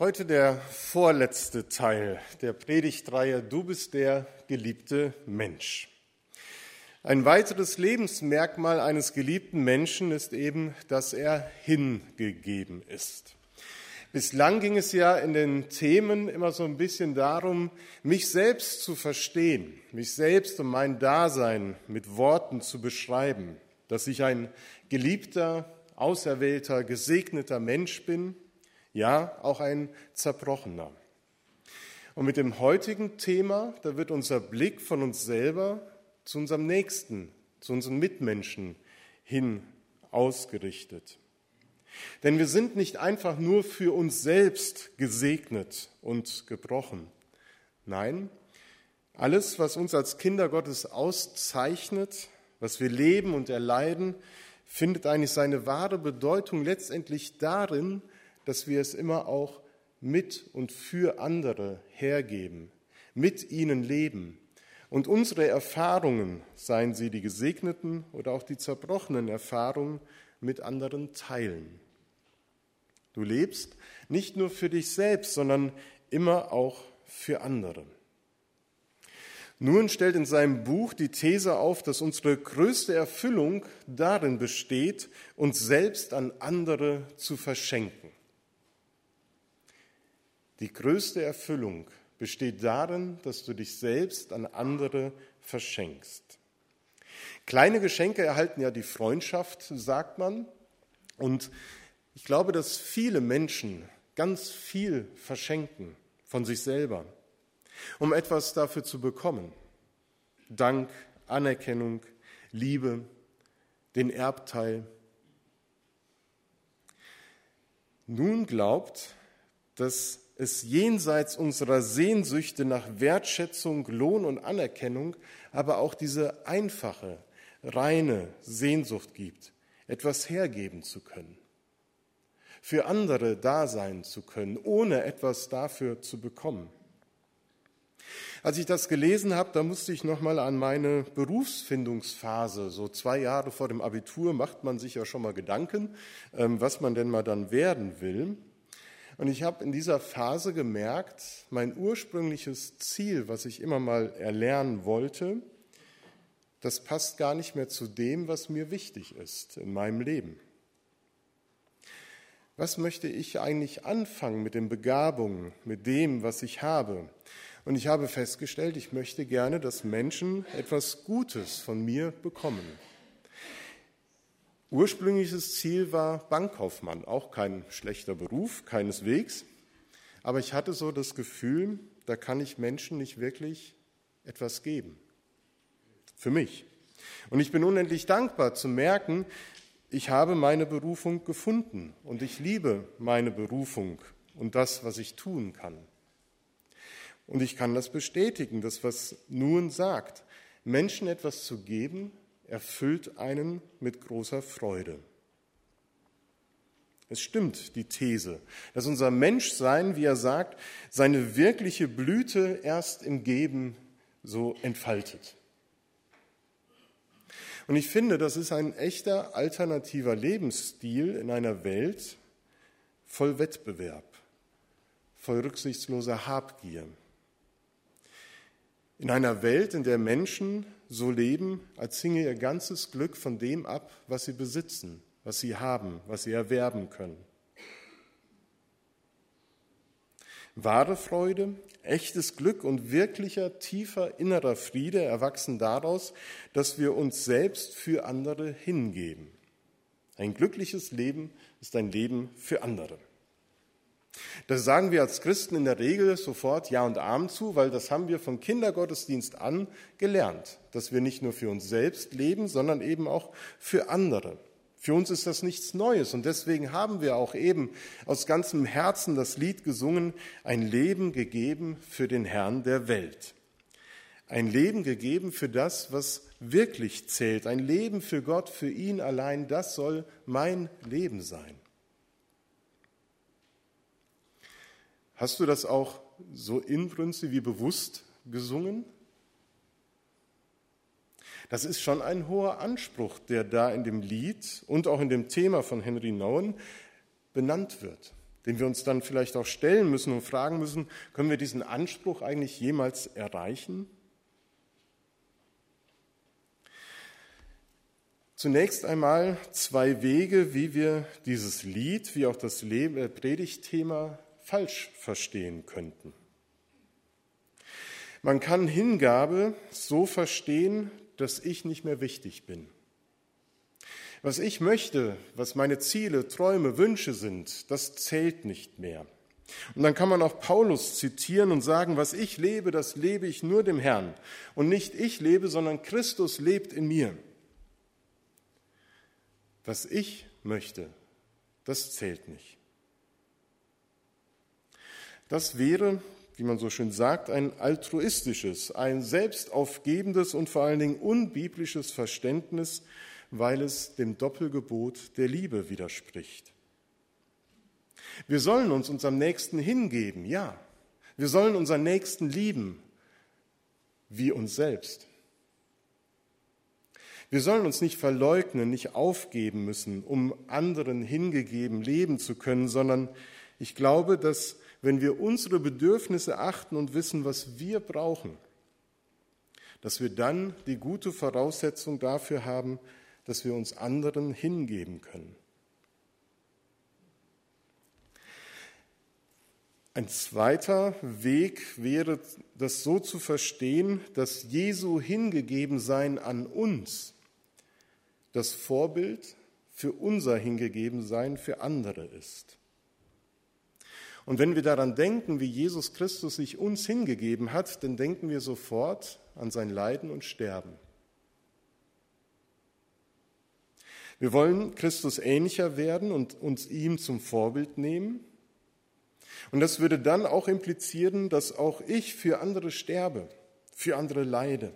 Heute der vorletzte Teil der Predigtreihe Du bist der geliebte Mensch. Ein weiteres Lebensmerkmal eines geliebten Menschen ist eben, dass er hingegeben ist. Bislang ging es ja in den Themen immer so ein bisschen darum, mich selbst zu verstehen, mich selbst und mein Dasein mit Worten zu beschreiben, dass ich ein geliebter, auserwählter, gesegneter Mensch bin ja, auch ein zerbrochener. Und mit dem heutigen Thema, da wird unser Blick von uns selber zu unserem Nächsten, zu unseren Mitmenschen hin ausgerichtet. Denn wir sind nicht einfach nur für uns selbst gesegnet und gebrochen. Nein, alles, was uns als Kinder Gottes auszeichnet, was wir leben und erleiden, findet eigentlich seine wahre Bedeutung letztendlich darin, dass wir es immer auch mit und für andere hergeben, mit ihnen leben und unsere Erfahrungen, seien sie die gesegneten oder auch die zerbrochenen Erfahrungen, mit anderen teilen. Du lebst nicht nur für dich selbst, sondern immer auch für andere. Nun stellt in seinem Buch die These auf, dass unsere größte Erfüllung darin besteht, uns selbst an andere zu verschenken. Die größte Erfüllung besteht darin, dass du dich selbst an andere verschenkst. Kleine Geschenke erhalten ja die Freundschaft, sagt man. Und ich glaube, dass viele Menschen ganz viel verschenken von sich selber, um etwas dafür zu bekommen. Dank, Anerkennung, Liebe, den Erbteil. Nun glaubt, dass es jenseits unserer Sehnsüchte nach Wertschätzung, Lohn und Anerkennung, aber auch diese einfache, reine Sehnsucht gibt, etwas hergeben zu können, für andere da sein zu können, ohne etwas dafür zu bekommen. Als ich das gelesen habe, da musste ich noch mal an meine Berufsfindungsphase, so zwei Jahre vor dem Abitur, macht man sich ja schon mal Gedanken, ähm, was man denn mal dann werden will. Und ich habe in dieser Phase gemerkt, mein ursprüngliches Ziel, was ich immer mal erlernen wollte, das passt gar nicht mehr zu dem, was mir wichtig ist in meinem Leben. Was möchte ich eigentlich anfangen mit den Begabungen, mit dem, was ich habe? Und ich habe festgestellt, ich möchte gerne, dass Menschen etwas Gutes von mir bekommen. Ursprüngliches Ziel war Bankkaufmann, auch kein schlechter Beruf, keineswegs. Aber ich hatte so das Gefühl, da kann ich Menschen nicht wirklich etwas geben. Für mich. Und ich bin unendlich dankbar zu merken, ich habe meine Berufung gefunden und ich liebe meine Berufung und das, was ich tun kann. Und ich kann das bestätigen, das, was nun sagt, Menschen etwas zu geben, erfüllt einen mit großer Freude. Es stimmt, die These, dass unser Menschsein, wie er sagt, seine wirkliche Blüte erst im Geben so entfaltet. Und ich finde, das ist ein echter alternativer Lebensstil in einer Welt voll Wettbewerb, voll rücksichtsloser Habgier. In einer Welt, in der Menschen so leben, als hinge ihr ganzes Glück von dem ab, was sie besitzen, was sie haben, was sie erwerben können. Wahre Freude, echtes Glück und wirklicher tiefer innerer Friede erwachsen daraus, dass wir uns selbst für andere hingeben. Ein glückliches Leben ist ein Leben für andere. Das sagen wir als Christen in der Regel sofort Ja und Amen zu, weil das haben wir vom Kindergottesdienst an gelernt, dass wir nicht nur für uns selbst leben, sondern eben auch für andere. Für uns ist das nichts Neues und deswegen haben wir auch eben aus ganzem Herzen das Lied gesungen, ein Leben gegeben für den Herrn der Welt. Ein Leben gegeben für das, was wirklich zählt. Ein Leben für Gott, für ihn allein, das soll mein Leben sein. Hast du das auch so inbrünstig wie bewusst gesungen? Das ist schon ein hoher Anspruch, der da in dem Lied und auch in dem Thema von Henry Nouwen benannt wird. den wir uns dann vielleicht auch stellen müssen und fragen müssen, können wir diesen Anspruch eigentlich jemals erreichen? Zunächst einmal zwei Wege, wie wir dieses Lied, wie auch das äh, Predigtthema falsch verstehen könnten. Man kann Hingabe so verstehen, dass ich nicht mehr wichtig bin. Was ich möchte, was meine Ziele, Träume, Wünsche sind, das zählt nicht mehr. Und dann kann man auch Paulus zitieren und sagen, was ich lebe, das lebe ich nur dem Herrn. Und nicht ich lebe, sondern Christus lebt in mir. Was ich möchte, das zählt nicht. Das wäre, wie man so schön sagt, ein altruistisches, ein selbstaufgebendes und vor allen Dingen unbiblisches Verständnis weil es dem Doppelgebot der Liebe widerspricht. Wir sollen uns unserem Nächsten hingeben, ja. Wir sollen unseren Nächsten lieben, wie uns selbst. Wir sollen uns nicht verleugnen, nicht aufgeben müssen, um anderen hingegeben leben zu können, sondern ich glaube, dass wenn wir unsere Bedürfnisse achten und wissen, was wir brauchen, dass wir dann die gute Voraussetzung dafür haben, dass wir uns anderen hingeben können. Ein zweiter Weg wäre, das so zu verstehen, dass Jesu Hingegebensein an uns das Vorbild für unser Hingegebensein für andere ist. Und wenn wir daran denken, wie Jesus Christus sich uns hingegeben hat, dann denken wir sofort an sein Leiden und Sterben. Wir wollen Christus ähnlicher werden und uns ihm zum Vorbild nehmen. Und das würde dann auch implizieren, dass auch ich für andere sterbe, für andere leide.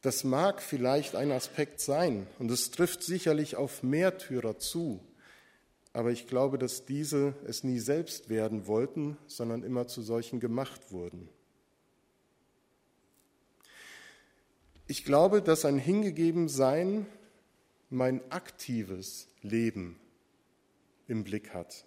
Das mag vielleicht ein Aspekt sein und es trifft sicherlich auf Märtyrer zu, aber ich glaube, dass diese es nie selbst werden wollten, sondern immer zu solchen gemacht wurden. Ich glaube, dass ein Hingegebensein mein aktives Leben im Blick hat.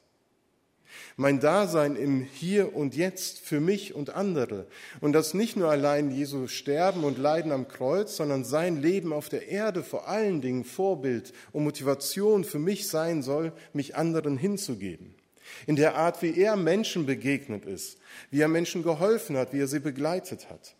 Mein Dasein im Hier und Jetzt für mich und andere. Und dass nicht nur allein Jesu Sterben und Leiden am Kreuz, sondern sein Leben auf der Erde vor allen Dingen Vorbild und Motivation für mich sein soll, mich anderen hinzugeben. In der Art, wie er Menschen begegnet ist, wie er Menschen geholfen hat, wie er sie begleitet hat.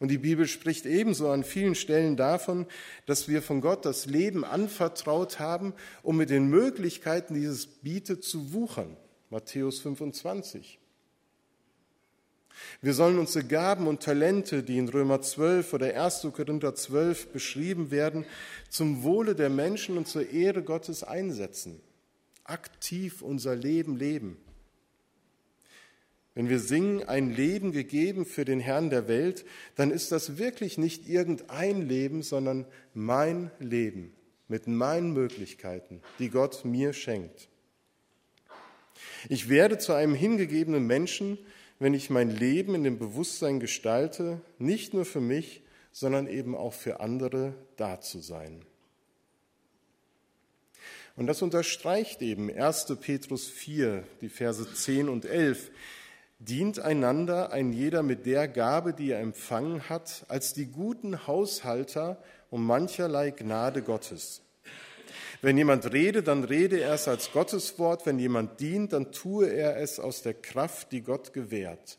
Und die Bibel spricht ebenso an vielen Stellen davon, dass wir von Gott das Leben anvertraut haben, um mit den Möglichkeiten, die es bietet, zu wuchern. Matthäus 25. Wir sollen unsere Gaben und Talente, die in Römer 12 oder 1. Korinther 12 beschrieben werden, zum Wohle der Menschen und zur Ehre Gottes einsetzen. Aktiv unser Leben leben. Wenn wir singen, ein Leben gegeben für den Herrn der Welt, dann ist das wirklich nicht irgendein Leben, sondern mein Leben mit meinen Möglichkeiten, die Gott mir schenkt. Ich werde zu einem hingegebenen Menschen, wenn ich mein Leben in dem Bewusstsein gestalte, nicht nur für mich, sondern eben auch für andere da zu sein. Und das unterstreicht eben 1. Petrus 4, die Verse 10 und 11. Dient einander ein jeder mit der Gabe, die er empfangen hat, als die guten Haushalter um mancherlei Gnade Gottes. Wenn jemand rede, dann rede er es als Gotteswort. Wenn jemand dient, dann tue er es aus der Kraft, die Gott gewährt,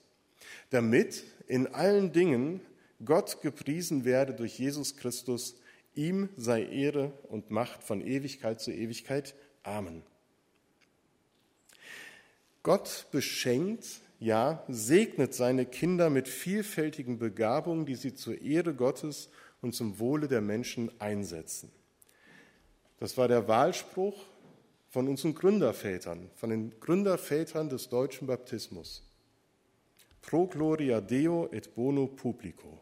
damit in allen Dingen Gott gepriesen werde durch Jesus Christus. Ihm sei Ehre und Macht von Ewigkeit zu Ewigkeit. Amen. Gott beschenkt ja, segnet seine Kinder mit vielfältigen Begabungen, die sie zur Ehre Gottes und zum Wohle der Menschen einsetzen. Das war der Wahlspruch von unseren Gründervätern, von den Gründervätern des deutschen Baptismus. Pro gloria Deo et bono publico.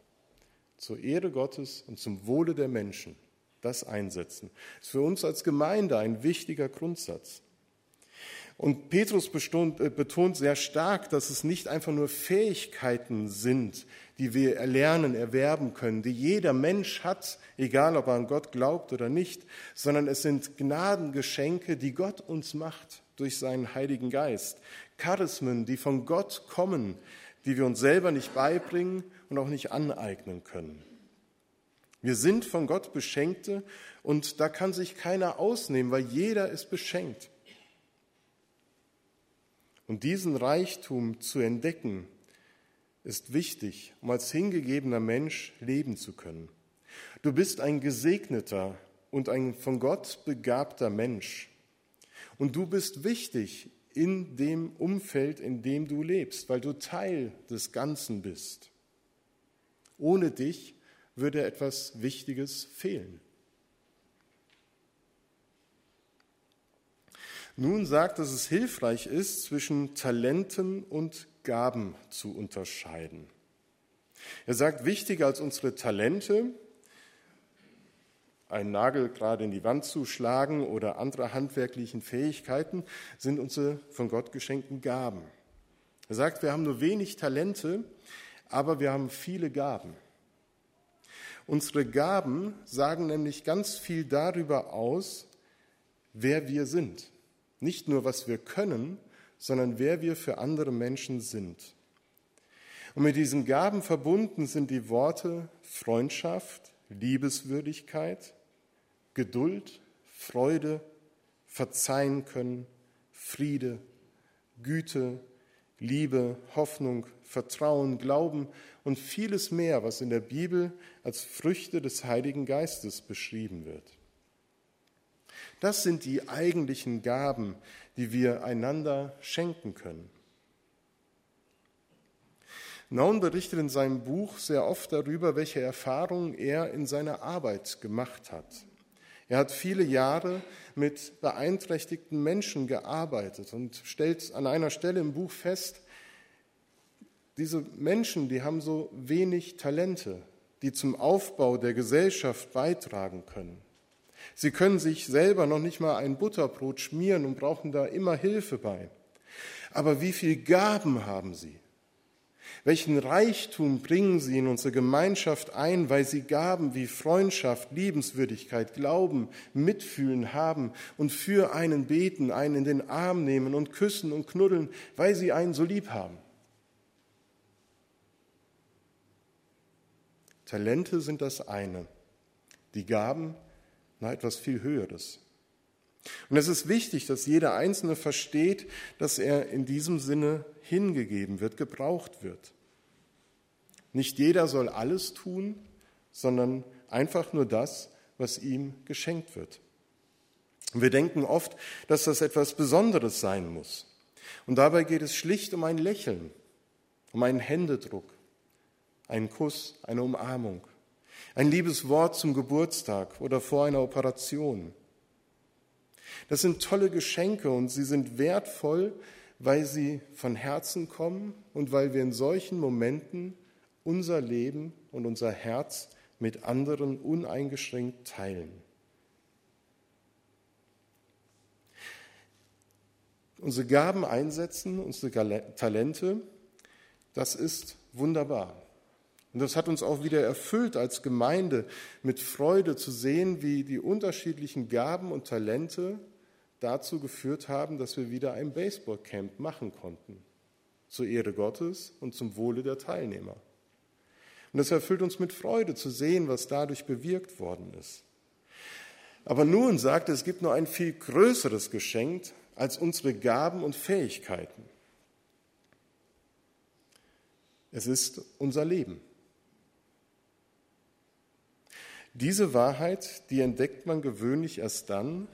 Zur Ehre Gottes und zum Wohle der Menschen. Das einsetzen. Ist für uns als Gemeinde ein wichtiger Grundsatz. Und Petrus äh, betont sehr stark, dass es nicht einfach nur Fähigkeiten sind, die wir erlernen, erwerben können, die jeder Mensch hat, egal ob er an Gott glaubt oder nicht, sondern es sind Gnadengeschenke, die Gott uns macht durch seinen Heiligen Geist. Charismen, die von Gott kommen, die wir uns selber nicht beibringen und auch nicht aneignen können. Wir sind von Gott Beschenkte und da kann sich keiner ausnehmen, weil jeder ist beschenkt. Und diesen Reichtum zu entdecken, ist wichtig, um als hingegebener Mensch leben zu können. Du bist ein gesegneter und ein von Gott begabter Mensch. Und du bist wichtig in dem Umfeld, in dem du lebst, weil du Teil des Ganzen bist. Ohne dich würde etwas Wichtiges fehlen. Nun sagt, dass es hilfreich ist, zwischen Talenten und Gaben zu unterscheiden. Er sagt, wichtiger als unsere Talente, einen Nagel gerade in die Wand zu schlagen oder andere handwerklichen Fähigkeiten, sind unsere von Gott geschenkten Gaben. Er sagt, wir haben nur wenig Talente, aber wir haben viele Gaben. Unsere Gaben sagen nämlich ganz viel darüber aus, wer wir sind. Nicht nur, was wir können, sondern wer wir für andere Menschen sind. Und mit diesen Gaben verbunden sind die Worte Freundschaft, Liebeswürdigkeit, Geduld, Freude, Verzeihen können, Friede, Güte, Liebe, Hoffnung, Vertrauen, Glauben und vieles mehr, was in der Bibel als Früchte des Heiligen Geistes beschrieben wird. Das sind die eigentlichen Gaben, die wir einander schenken können. Naun berichtet in seinem Buch sehr oft darüber, welche Erfahrungen er in seiner Arbeit gemacht hat. Er hat viele Jahre mit beeinträchtigten Menschen gearbeitet und stellt an einer Stelle im Buch fest, diese Menschen, die haben so wenig Talente, die zum Aufbau der Gesellschaft beitragen können. Sie können sich selber noch nicht mal ein Butterbrot schmieren und brauchen da immer Hilfe bei. Aber wie viel Gaben haben sie? Welchen Reichtum bringen sie in unsere Gemeinschaft ein, weil sie Gaben wie Freundschaft, Liebenswürdigkeit, Glauben, Mitfühlen haben und für einen beten, einen in den Arm nehmen und küssen und knuddeln, weil sie einen so lieb haben? Talente sind das eine, die Gaben na etwas viel Höheres. Und es ist wichtig, dass jeder Einzelne versteht, dass er in diesem Sinne hingegeben wird, gebraucht wird. Nicht jeder soll alles tun, sondern einfach nur das, was ihm geschenkt wird. Und wir denken oft, dass das etwas Besonderes sein muss. Und dabei geht es schlicht um ein Lächeln, um einen Händedruck, einen Kuss, eine Umarmung, ein liebes Wort zum Geburtstag oder vor einer Operation. Das sind tolle Geschenke und sie sind wertvoll, weil sie von Herzen kommen und weil wir in solchen Momenten unser Leben und unser Herz mit anderen uneingeschränkt teilen. Unsere Gaben einsetzen, unsere Talente, das ist wunderbar. Und das hat uns auch wieder erfüllt als Gemeinde mit Freude zu sehen, wie die unterschiedlichen Gaben und Talente dazu geführt haben, dass wir wieder ein Baseballcamp machen konnten. Zur Ehre Gottes und zum Wohle der Teilnehmer. Und das erfüllt uns mit Freude zu sehen, was dadurch bewirkt worden ist. Aber nun sagt er, es gibt nur ein viel größeres Geschenk als unsere Gaben und Fähigkeiten. Es ist unser Leben. Diese Wahrheit, die entdeckt man gewöhnlich erst dann,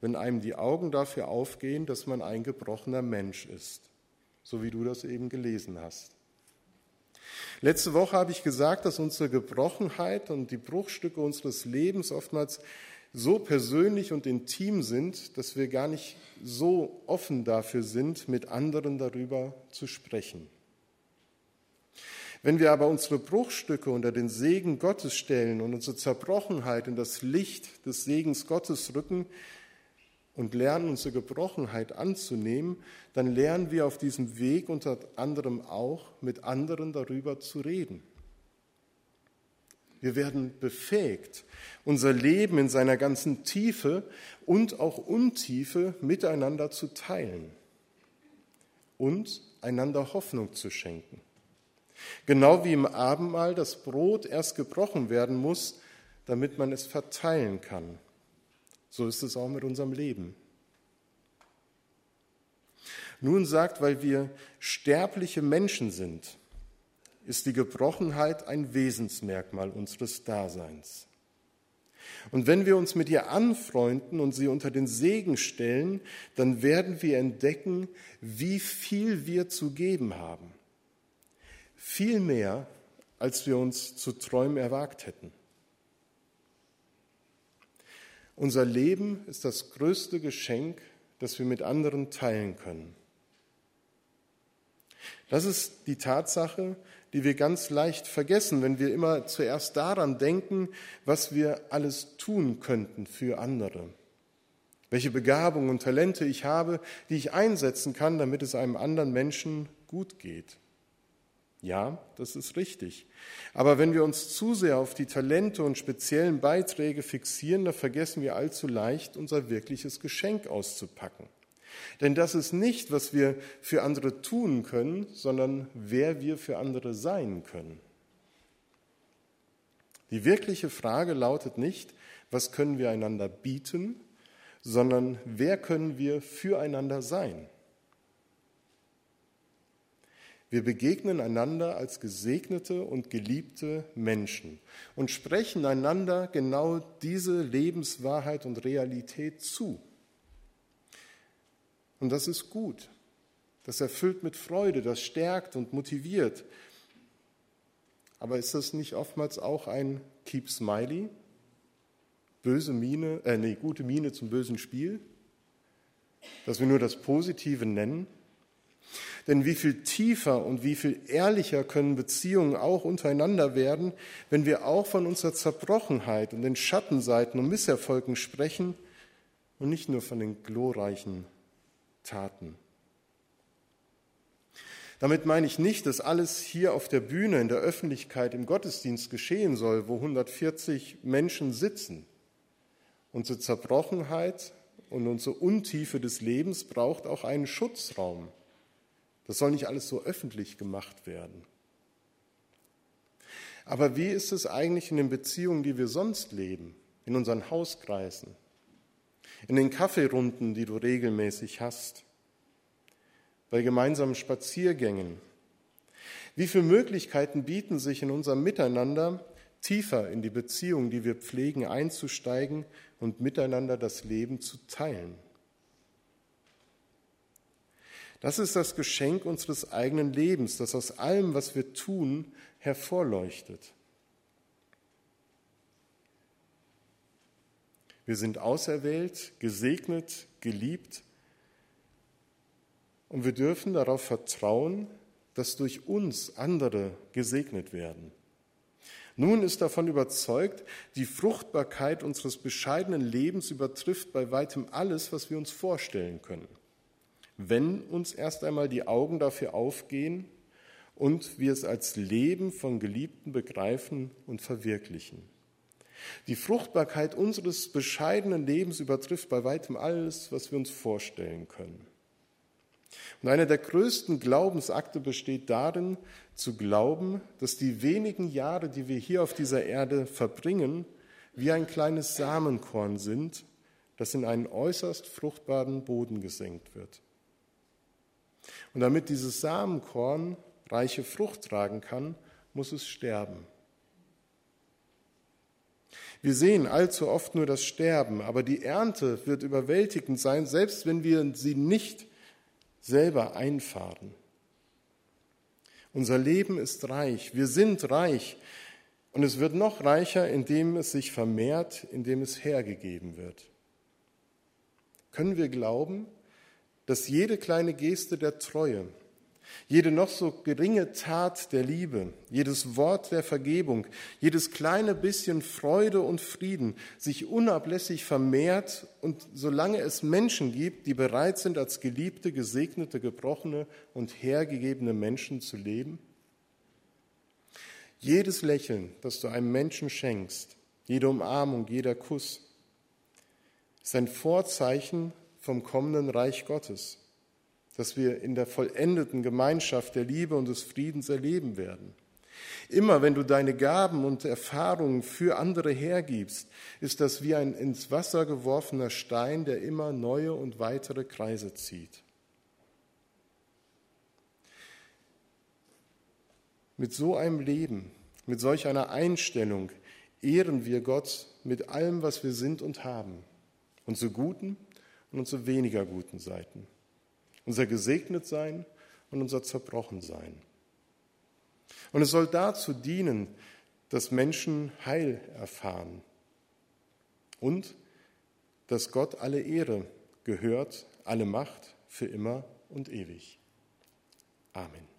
wenn einem die Augen dafür aufgehen, dass man ein gebrochener Mensch ist, so wie du das eben gelesen hast. Letzte Woche habe ich gesagt, dass unsere Gebrochenheit und die Bruchstücke unseres Lebens oftmals so persönlich und intim sind, dass wir gar nicht so offen dafür sind, mit anderen darüber zu sprechen. Wenn wir aber unsere Bruchstücke unter den Segen Gottes stellen und unsere Zerbrochenheit in das Licht des Segens Gottes rücken und lernen unsere Gebrochenheit anzunehmen, dann lernen wir auf diesem Weg unter anderem auch mit anderen darüber zu reden. Wir werden befähigt, unser Leben in seiner ganzen Tiefe und auch Untiefe miteinander zu teilen und einander Hoffnung zu schenken. Genau wie im Abendmahl das Brot erst gebrochen werden muss, damit man es verteilen kann. So ist es auch mit unserem Leben. Nun sagt, weil wir sterbliche Menschen sind, ist die Gebrochenheit ein Wesensmerkmal unseres Daseins. Und wenn wir uns mit ihr anfreunden und sie unter den Segen stellen, dann werden wir entdecken, wie viel wir zu geben haben. Viel mehr, als wir uns zu träumen erwagt hätten. Unser Leben ist das größte Geschenk, das wir mit anderen teilen können. Das ist die Tatsache, die wir ganz leicht vergessen, wenn wir immer zuerst daran denken, was wir alles tun könnten für andere. Welche Begabungen und Talente ich habe, die ich einsetzen kann, damit es einem anderen Menschen gut geht. Ja, das ist richtig. Aber wenn wir uns zu sehr auf die Talente und speziellen Beiträge fixieren, dann vergessen wir allzu leicht, unser wirkliches Geschenk auszupacken. Denn das ist nicht, was wir für andere tun können, sondern wer wir für andere sein können. Die wirkliche Frage lautet nicht, was können wir einander bieten, sondern wer können wir füreinander sein. Wir begegnen einander als gesegnete und geliebte Menschen und sprechen einander genau diese Lebenswahrheit und Realität zu. Und das ist gut. Das erfüllt mit Freude, das stärkt und motiviert. Aber ist das nicht oftmals auch ein Keep Smiley? Böse Miene, äh, nee, gute Miene zum bösen Spiel? Dass wir nur das Positive nennen? Denn wie viel tiefer und wie viel ehrlicher können Beziehungen auch untereinander werden, wenn wir auch von unserer Zerbrochenheit und den Schattenseiten und Misserfolgen sprechen und nicht nur von den glorreichen Taten. Damit meine ich nicht, dass alles hier auf der Bühne in der Öffentlichkeit im Gottesdienst geschehen soll, wo 140 Menschen sitzen. Unsere Zerbrochenheit und unsere Untiefe des Lebens braucht auch einen Schutzraum. Das soll nicht alles so öffentlich gemacht werden. Aber wie ist es eigentlich in den Beziehungen, die wir sonst leben, in unseren Hauskreisen, in den Kaffeerunden, die du regelmäßig hast, bei gemeinsamen Spaziergängen. Wie viele Möglichkeiten bieten sich in unserem Miteinander, tiefer in die Beziehung, die wir pflegen, einzusteigen und miteinander das Leben zu teilen. Das ist das Geschenk unseres eigenen Lebens, das aus allem, was wir tun, hervorleuchtet. Wir sind auserwählt, gesegnet, geliebt und wir dürfen darauf vertrauen, dass durch uns andere gesegnet werden. Nun ist davon überzeugt, die Fruchtbarkeit unseres bescheidenen Lebens übertrifft bei weitem alles, was wir uns vorstellen können. Wenn uns erst einmal die Augen dafür aufgehen und wir es als Leben von Geliebten begreifen und verwirklichen. Die Fruchtbarkeit unseres bescheidenen Lebens übertrifft bei weitem alles, was wir uns vorstellen können. Und einer der größten Glaubensakte besteht darin, zu glauben, dass die wenigen Jahre, die wir hier auf dieser Erde verbringen, wie ein kleines Samenkorn sind, das in einen äußerst fruchtbaren Boden gesenkt wird. Und damit dieses Samenkorn reiche Frucht tragen kann, muss es sterben. Wir sehen allzu oft nur das Sterben, aber die Ernte wird überwältigend sein, selbst wenn wir sie nicht selber einfahren. Unser Leben ist reich, wir sind reich und es wird noch reicher, indem es sich vermehrt, indem es hergegeben wird. Können wir glauben, dass jede kleine Geste der Treue, Jede noch so geringe Tat der Liebe, jedes Wort der Vergebung, jedes kleine bisschen Freude und Frieden sich unablässig vermehrt und solange es Menschen gibt, die bereit sind, als geliebte, gesegnete, gebrochene und hergegebene Menschen zu leben? Jedes Lächeln, das du einem Menschen schenkst, jede Umarmung, jeder Kuss, ist ein Vorzeichen vom kommenden Reich Gottes das wir in der vollendeten Gemeinschaft der Liebe und des Friedens erleben werden. Immer wenn du deine Gaben und Erfahrungen für andere hergibst, ist das wie ein ins Wasser geworfener Stein, der immer neue und weitere Kreise zieht. Mit so einem Leben, mit solch einer Einstellung ehren wir Gott mit allem, was wir sind und haben, unsere guten und unsere weniger guten Seiten unser gesegnet sein und unser zerbrochen sein. Und es soll dazu dienen, dass Menschen Heil erfahren und dass Gott alle Ehre gehört, alle Macht für immer und ewig. Amen.